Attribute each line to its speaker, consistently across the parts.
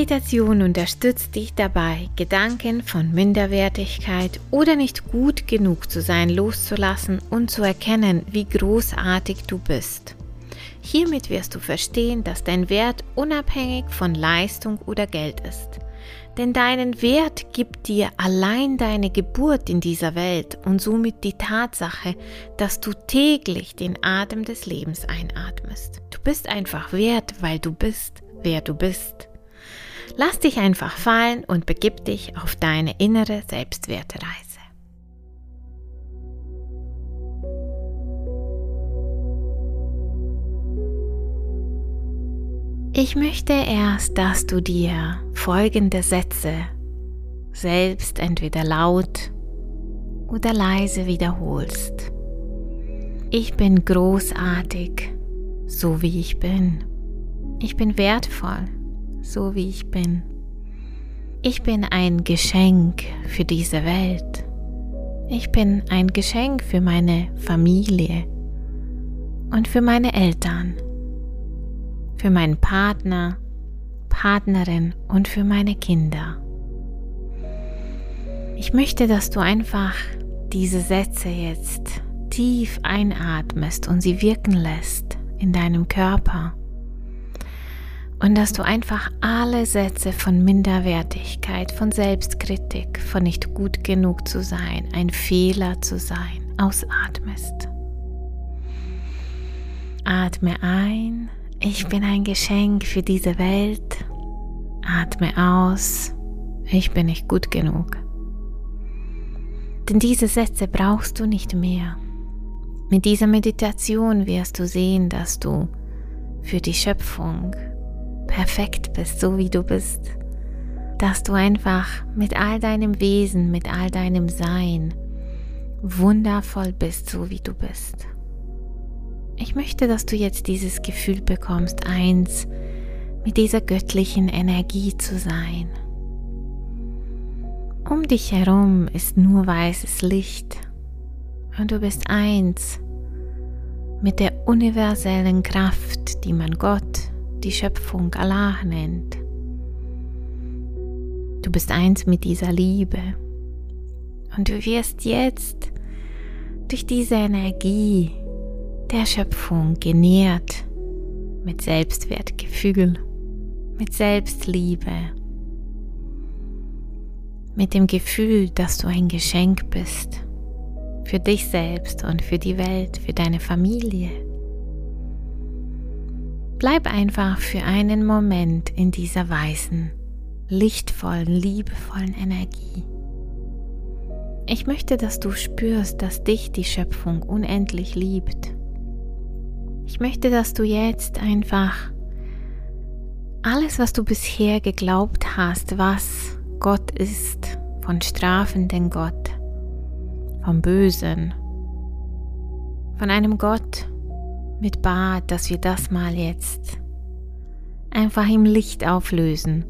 Speaker 1: Meditation unterstützt dich dabei, Gedanken von Minderwertigkeit oder nicht gut genug zu sein loszulassen und zu erkennen, wie großartig du bist. Hiermit wirst du verstehen, dass dein Wert unabhängig von Leistung oder Geld ist. Denn deinen Wert gibt dir allein deine Geburt in dieser Welt und somit die Tatsache, dass du täglich den Atem des Lebens einatmest. Du bist einfach wert, weil du bist, wer du bist. Lass dich einfach fallen und begib dich auf deine innere Selbstwertreise. Ich möchte erst, dass du dir folgende Sätze selbst entweder laut oder leise wiederholst. Ich bin großartig, so wie ich bin. Ich bin wertvoll, so wie ich bin. Ich bin ein Geschenk für diese Welt. Ich bin ein Geschenk für meine Familie und für meine Eltern, für meinen Partner, Partnerin und für meine Kinder. Ich möchte, dass du einfach diese Sätze jetzt tief einatmest und sie wirken lässt in deinem Körper und dass du einfach alle Sätze von Minderwertigkeit, von Selbstkritik, von nicht gut genug zu sein, ein Fehler zu sein, ausatmest. Atme ein, ich bin ein Geschenk für diese Welt. Atme aus, ich bin nicht gut genug. Denn diese Sätze brauchst du nicht mehr. Mit dieser Meditation wirst du sehen, dass du für die Schöpfung perfekt bist, so wie du bist. Dass du einfach mit all deinem Wesen, mit all deinem Sein wundervoll bist, so wie du bist. Ich möchte, dass du jetzt dieses Gefühl bekommst, eins mit dieser göttlichen Energie zu sein. Um dich herum ist nur weißes Licht und du bist eins mit der universellen Kraft, die man Gott die Schöpfung Allah nennt. Du bist eins mit dieser Liebe und du wirst jetzt durch diese Energie der Schöpfung genährt mit Selbstwertgefühl, mit Selbstliebe, mit dem Gefühl, dass du ein Geschenk bist für dich selbst und für die Welt, für deine Familie. Bleib einfach für einen Moment in dieser weißen, lichtvollen, liebevollen Energie. Ich möchte, dass du spürst, dass dich die Schöpfung unendlich liebt. Ich möchte, dass du jetzt einfach alles, was du bisher geglaubt hast, was Gott ist, von strafenden Gott, vom Bösen, von einem Gott, mit Bad, dass wir das mal jetzt einfach im Licht auflösen.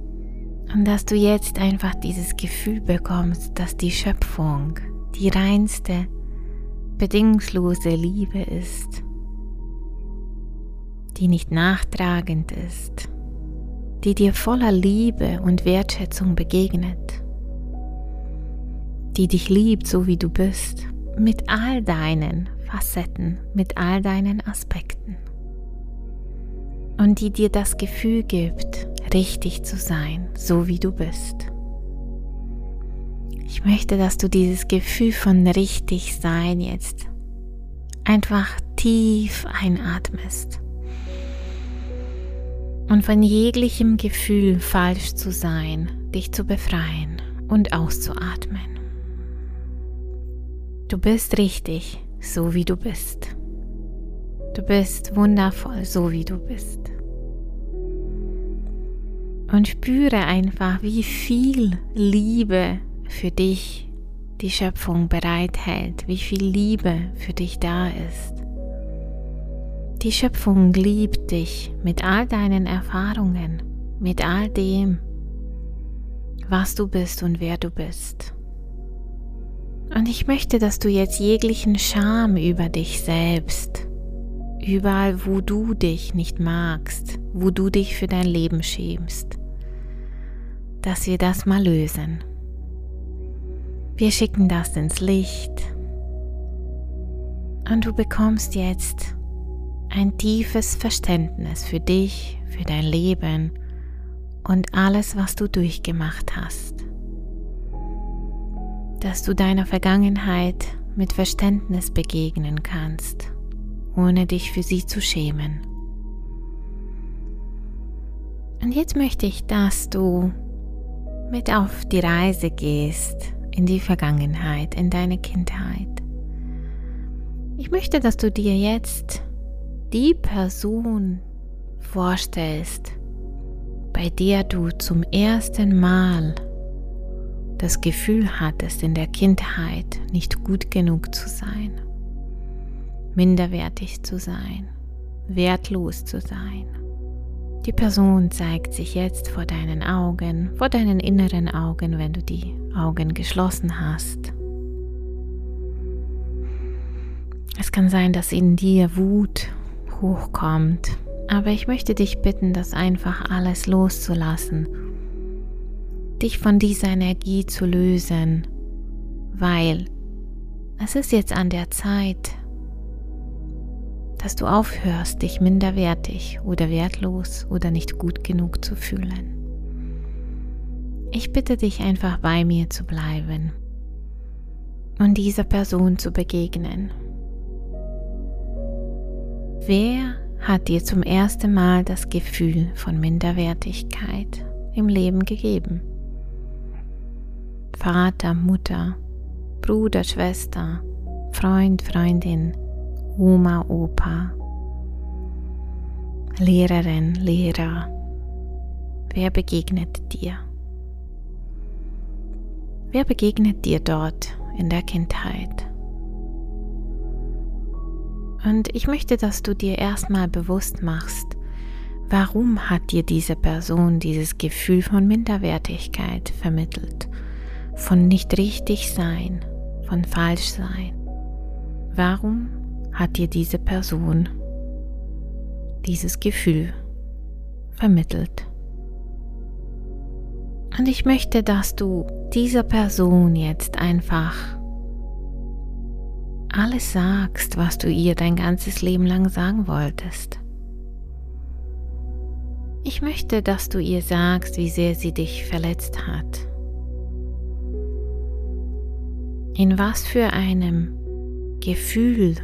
Speaker 1: Und dass du jetzt einfach dieses Gefühl bekommst, dass die Schöpfung die reinste, bedingungslose Liebe ist, die nicht nachtragend ist, die dir voller Liebe und Wertschätzung begegnet, die dich liebt, so wie du bist, mit all deinen Facetten, mit all deinen Aspekten. Und die dir das Gefühl gibt, richtig zu sein, so wie du bist. Ich möchte, dass du dieses Gefühl von richtig sein jetzt einfach tief einatmest. Und von jeglichem Gefühl, falsch zu sein, dich zu befreien und auszuatmen. Du bist richtig, so wie du bist. Du bist wundervoll, so wie du bist. Und spüre einfach, wie viel Liebe für dich die Schöpfung bereithält, wie viel Liebe für dich da ist. Die Schöpfung liebt dich mit all deinen Erfahrungen, mit all dem, was du bist und wer du bist. Und ich möchte, dass du jetzt jeglichen Scham über dich selbst, überall wo du dich nicht magst, wo du dich für dein Leben schämst, dass wir das mal lösen. Wir schicken das ins Licht und du bekommst jetzt ein tiefes Verständnis für dich, für dein Leben und alles, was du durchgemacht hast. Dass du deiner Vergangenheit mit Verständnis begegnen kannst, ohne dich für sie zu schämen. Und jetzt möchte ich, dass du mit auf die Reise gehst in die Vergangenheit, in deine Kindheit. Ich möchte, dass du dir jetzt die Person vorstellst, bei der du zum ersten Mal das Gefühl hattest, in der Kindheit nicht gut genug zu sein, minderwertig zu sein, wertlos zu sein. Die Person zeigt sich jetzt vor deinen Augen, vor deinen inneren Augen, wenn du die Augen geschlossen hast. Es kann sein, dass in dir Wut hochkommt, aber ich möchte dich bitten, das einfach alles loszulassen, dich von dieser Energie zu lösen, weil es ist jetzt an der Zeit, dass du aufhörst, dich minderwertig oder wertlos oder nicht gut genug zu fühlen. Ich bitte dich einfach bei mir zu bleiben und dieser Person zu begegnen. Wer hat dir zum ersten Mal das Gefühl von Minderwertigkeit im Leben gegeben? Vater, Mutter, Bruder, Schwester, Freund, Freundin, Oma, Opa, Lehrerin, Lehrer, wer begegnet dir? Wer begegnet dir dort in der Kindheit? Und ich möchte, dass du dir erstmal bewusst machst, warum hat dir diese Person dieses Gefühl von Minderwertigkeit vermittelt, von nicht richtig sein, von falsch sein. Warum hat dir diese Person dieses Gefühl vermittelt. Und ich möchte, dass du dieser Person jetzt einfach alles sagst, was du ihr dein ganzes Leben lang sagen wolltest. Ich möchte, dass du ihr sagst, wie sehr sie dich verletzt hat. In was für einem Gefühl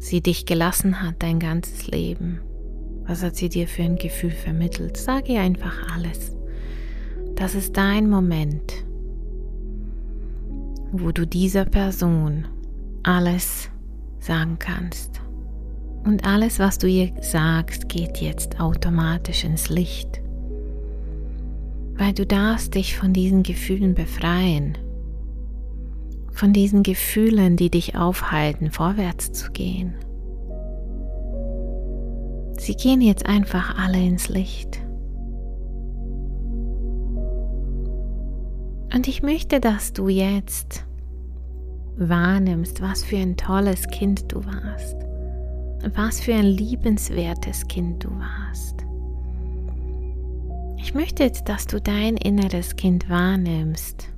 Speaker 1: sie dich gelassen hat dein ganzes Leben. Was hat sie dir für ein Gefühl vermittelt? Sag ihr einfach alles. Das ist dein Moment, wo du dieser Person alles sagen kannst. Und alles, was du ihr sagst, geht jetzt automatisch ins Licht. Weil du darfst dich von diesen Gefühlen befreien von diesen Gefühlen, die dich aufhalten, vorwärts zu gehen. Sie gehen jetzt einfach alle ins Licht. Und ich möchte, dass du jetzt wahrnimmst, was für ein tolles Kind du warst, was für ein liebenswertes Kind du warst. Ich möchte dass du dein inneres Kind wahrnimmst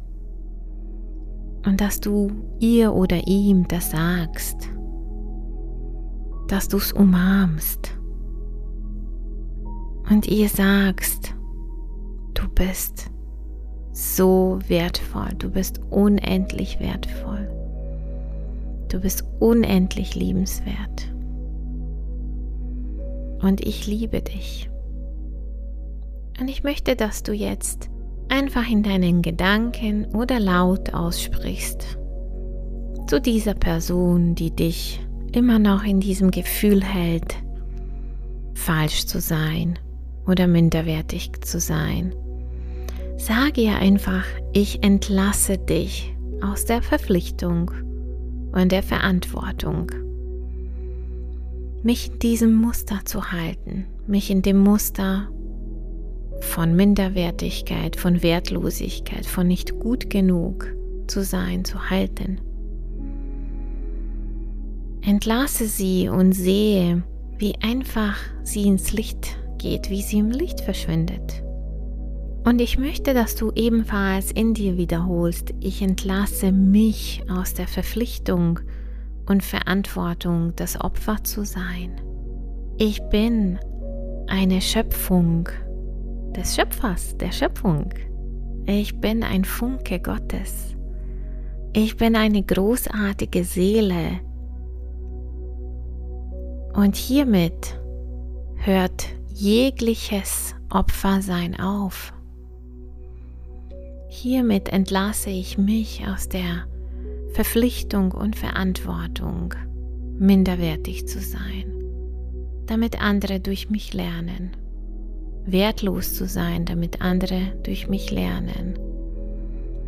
Speaker 1: und dass du ihr oder ihm das sagst, dass du es umarmst. Und ihr sagst, du bist so wertvoll, du bist unendlich wertvoll, du bist unendlich liebenswert. Und ich liebe dich. Und ich möchte, dass du jetzt einfach in deinen Gedanken oder laut aussprichst zu dieser Person, die dich immer noch in diesem Gefühl hält, falsch zu sein oder minderwertig zu sein. Sage ihr einfach, ich entlasse dich aus der Verpflichtung und der Verantwortung, mich in diesem Muster zu halten, mich in dem Muster von Minderwertigkeit, von Wertlosigkeit, von nicht gut genug zu sein, zu halten. Entlasse sie und sehe, wie einfach sie ins Licht geht, wie sie im Licht verschwindet. Und ich möchte, dass du ebenfalls in dir wiederholst, ich entlasse mich aus der Verpflichtung und Verantwortung, das Opfer zu sein. Ich bin eine Schöpfung des Schöpfers, der Schöpfung. Ich bin ein Funke Gottes. Ich bin eine großartige Seele. Und hiermit hört jegliches Opfersein auf. Hiermit entlasse ich mich aus der Verpflichtung und Verantwortung, minderwertig zu sein, damit andere durch mich lernen, wertlos zu sein, damit andere durch mich lernen,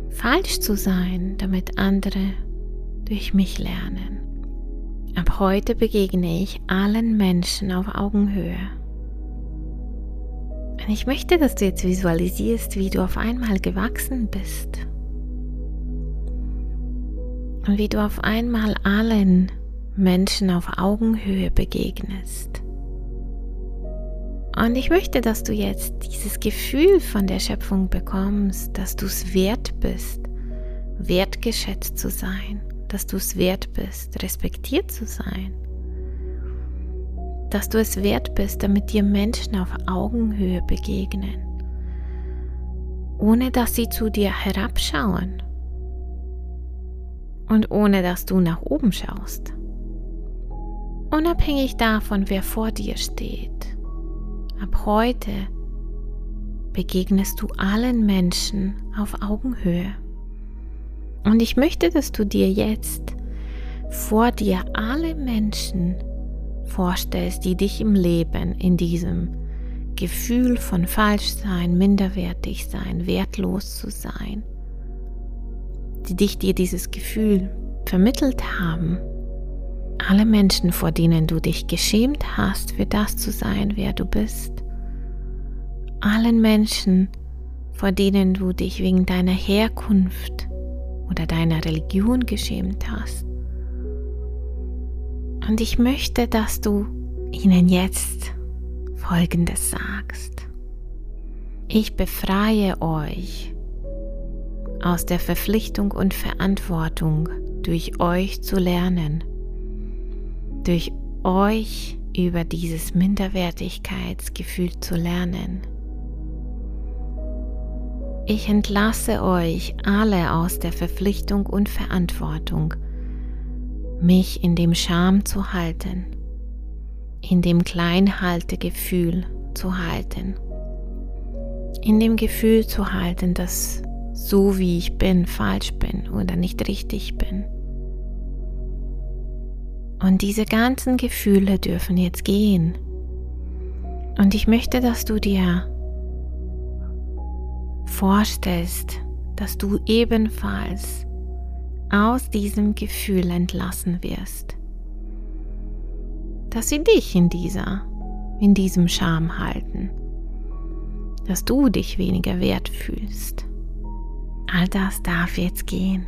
Speaker 1: falsch zu sein, damit andere durch mich lernen. Ab heute begegne ich allen Menschen auf Augenhöhe und ich möchte, dass du jetzt visualisierst, wie du auf einmal gewachsen bist. Und wie du auf einmal allen Menschen auf Augenhöhe begegnest. Und ich möchte, dass du jetzt dieses Gefühl von der Schöpfung bekommst, dass du es wert bist, wertgeschätzt zu sein, dass du es wert bist, respektiert zu sein. Dass du es wert bist, damit dir Menschen auf Augenhöhe begegnen, ohne dass sie zu dir herabschauen. Und ohne dass du nach oben schaust. Unabhängig davon, wer vor dir steht, ab heute begegnest du allen Menschen auf Augenhöhe. Und ich möchte, dass du dir jetzt vor dir alle Menschen vorstellst, die dich im Leben in diesem Gefühl von Falschsein, minderwertig sein, wertlos zu sein, die dich dir dieses Gefühl vermittelt haben, alle Menschen, vor denen du dich geschämt hast, für das zu sein, wer du bist, allen Menschen, vor denen du dich wegen deiner Herkunft oder deiner Religion geschämt hast, und ich möchte, dass du ihnen jetzt Folgendes sagst. Ich befreie euch aus der Verpflichtung und Verantwortung, durch euch zu lernen, durch euch über dieses Minderwertigkeitsgefühl zu lernen. Ich entlasse euch alle aus der Verpflichtung und Verantwortung, mich in dem Scham zu halten, in dem Kleinhaltegefühl zu halten, in dem Gefühl zu halten, dass so wie ich bin falsch bin oder nicht richtig bin. Und diese ganzen Gefühle dürfen jetzt gehen. Und ich möchte, dass du dir vorstellst, dass du ebenfalls aus diesem Gefühl entlassen wirst, dass sie dich in dieser, in diesem Scham halten, dass du dich weniger wert fühlst. All das darf jetzt gehen.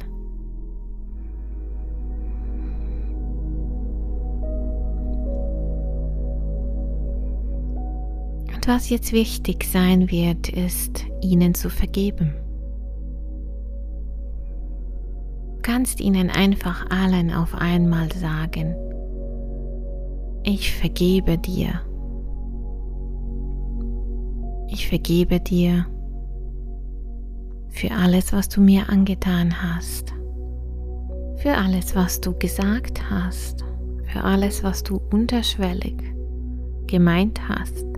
Speaker 1: Was jetzt wichtig sein wird, ist, ihnen zu vergeben. kannst ihnen einfach allen auf einmal sagen, ich vergebe dir. Ich vergebe dir für alles, was du mir angetan hast, für alles, was du gesagt hast, für alles, was du unterschwellig gemeint hast.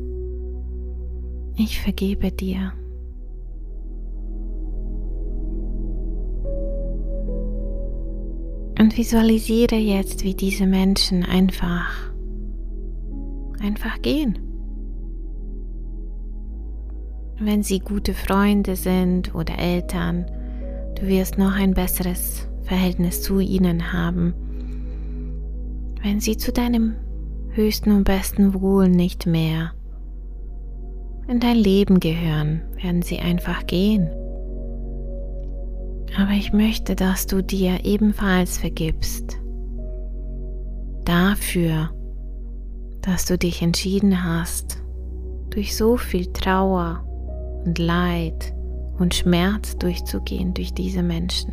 Speaker 1: Ich vergebe dir. Und visualisiere jetzt, wie diese Menschen einfach, einfach gehen. Wenn sie gute Freunde sind oder Eltern, du wirst noch ein besseres Verhältnis zu ihnen haben. Wenn sie zu deinem höchsten und besten Wohl nicht mehr in dein Leben gehören, werden sie einfach gehen. Aber ich möchte, dass du dir ebenfalls vergibst. Dafür, dass du dich entschieden hast, durch so viel Trauer, und Leid und Schmerz durchzugehen durch diese Menschen.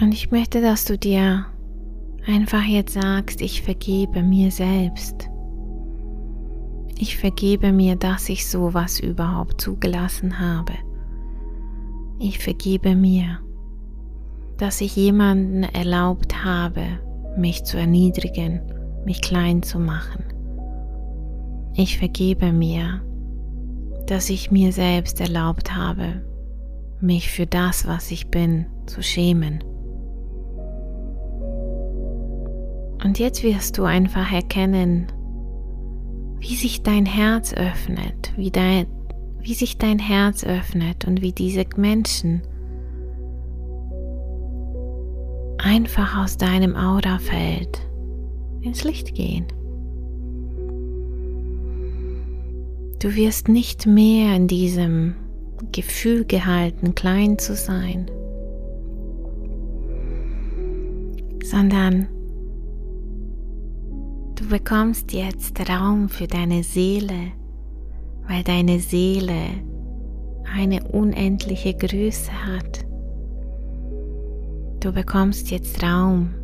Speaker 1: Und ich möchte, dass du dir einfach jetzt sagst, ich vergebe mir selbst. Ich vergebe mir, dass ich sowas überhaupt zugelassen habe. Ich vergebe mir, dass ich jemanden erlaubt habe, mich zu erniedrigen, mich klein zu machen. Ich vergebe mir, dass ich mir selbst erlaubt habe, mich für das, was ich bin, zu schämen. Und jetzt wirst du einfach erkennen, wie sich dein Herz öffnet, wie, dein, wie sich dein Herz öffnet und wie diese Menschen einfach aus deinem Aurafeld ins Licht gehen. Du wirst nicht mehr in diesem Gefühl gehalten, klein zu sein, sondern bekommst jetzt Raum für deine Seele, weil deine Seele eine unendliche Größe hat. Du bekommst jetzt Raum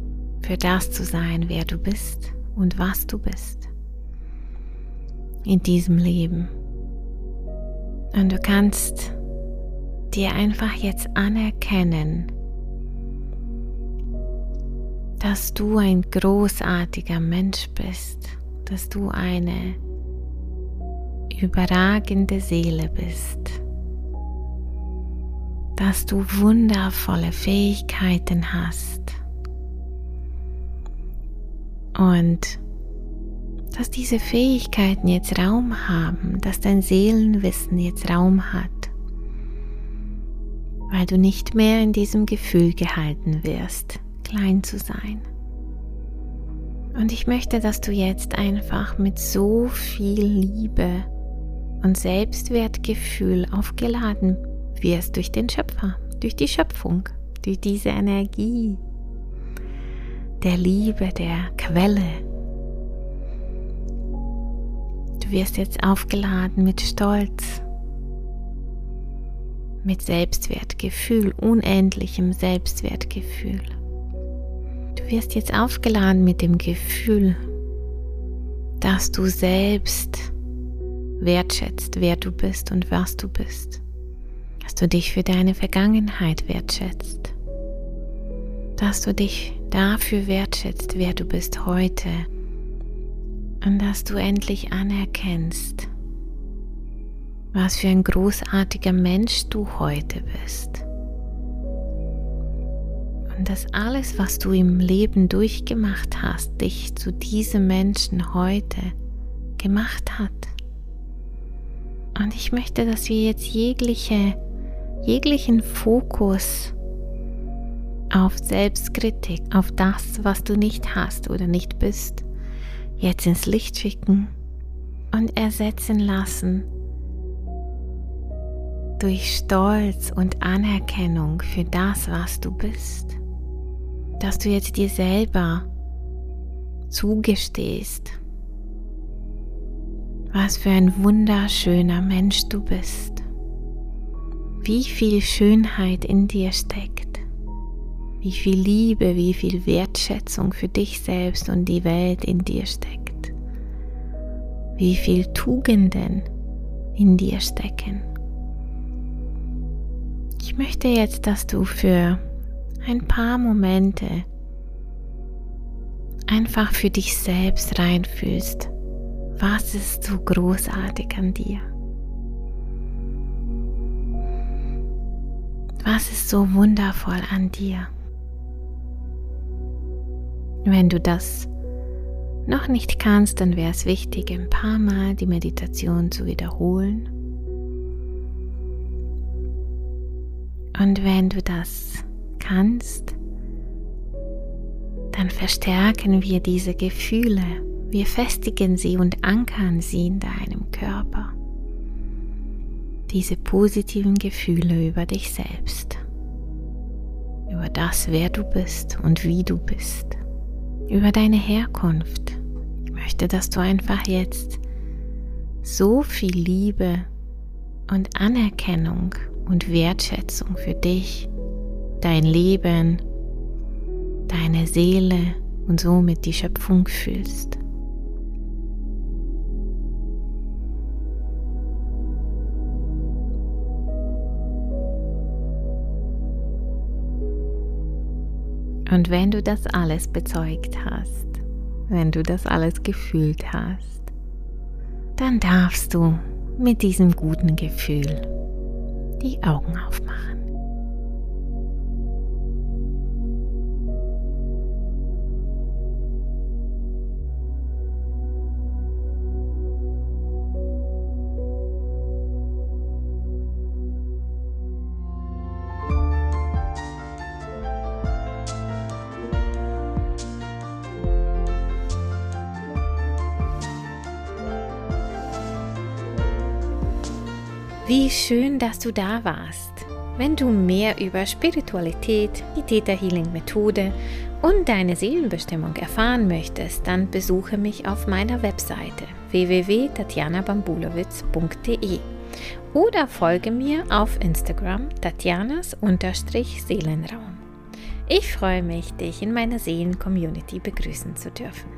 Speaker 1: für das zu sein, wer du bist und was du bist in diesem Leben. Und du kannst dir einfach jetzt anerkennen, dass du ein großartiger Mensch bist, dass du eine überragende Seele bist, dass du wundervolle Fähigkeiten hast und dass diese Fähigkeiten jetzt Raum haben, dass dein Seelenwissen jetzt Raum hat, weil du nicht mehr in diesem Gefühl gehalten wirst, klein zu sein. Und ich möchte, dass du jetzt einfach mit so viel Liebe und Selbstwertgefühl aufgeladen wirst durch den Schöpfer, durch die Schöpfung, durch diese Energie der Liebe, der Quelle, Du wirst jetzt aufgeladen mit Stolz, mit Selbstwertgefühl, unendlichem Selbstwertgefühl. Wirst jetzt aufgeladen mit dem Gefühl, dass du selbst wertschätzt, wer du bist und was du bist. Dass du dich für deine Vergangenheit wertschätzt. Dass du dich dafür wertschätzt, wer du bist heute und dass du endlich anerkennst, was für ein großartiger Mensch du heute bist. Dass alles, was du im Leben durchgemacht hast, dich zu diesem Menschen heute gemacht hat. Und ich möchte, dass wir jetzt jegliche, jeglichen Fokus auf Selbstkritik, auf das, was du nicht hast oder nicht bist, jetzt ins Licht schicken und ersetzen lassen durch Stolz und Anerkennung für das, was du bist. Dass du jetzt dir selber zugestehst, was für ein wunderschöner Mensch du bist, wie viel Schönheit in dir steckt wie viel Liebe, wie viel Wertschätzung für dich selbst und die Welt in dir steckt, wie viel Tugenden in dir stecken. Ich möchte jetzt, dass du für ein paar Momente einfach für dich selbst reinfühlst, was ist so großartig an dir. Was ist so wundervoll an dir? Wenn du das noch nicht kannst, dann wäre es wichtig, ein paar Mal die Meditation zu wiederholen. Und wenn du das kannst, dann verstärken wir diese Gefühle, wir festigen sie und ankern sie in deinem Körper. Diese positiven Gefühle über dich selbst, über das, wer du bist und wie du bist über deine Herkunft. Ich möchte, dass du einfach jetzt so viel Liebe und Anerkennung und Wertschätzung für dich, dein Leben, deine Seele und somit die Schöpfung fühlst. Und wenn du das alles bezeugt hast, wenn du das alles gefühlt hast, dann darfst du mit diesem guten Gefühl die Augen aufmachen. Wie schön, dass du da warst. Wenn du mehr über Spiritualität, die Theta Healing Methode und deine Seelenbestimmung erfahren möchtest, dann besuche mich auf meiner Webseite www.tatjanabambulowitz.de oder folge mir auf Instagram tatjanas-seelenraum. Ich freue mich, dich in meiner Seelen-Community begrüßen zu dürfen.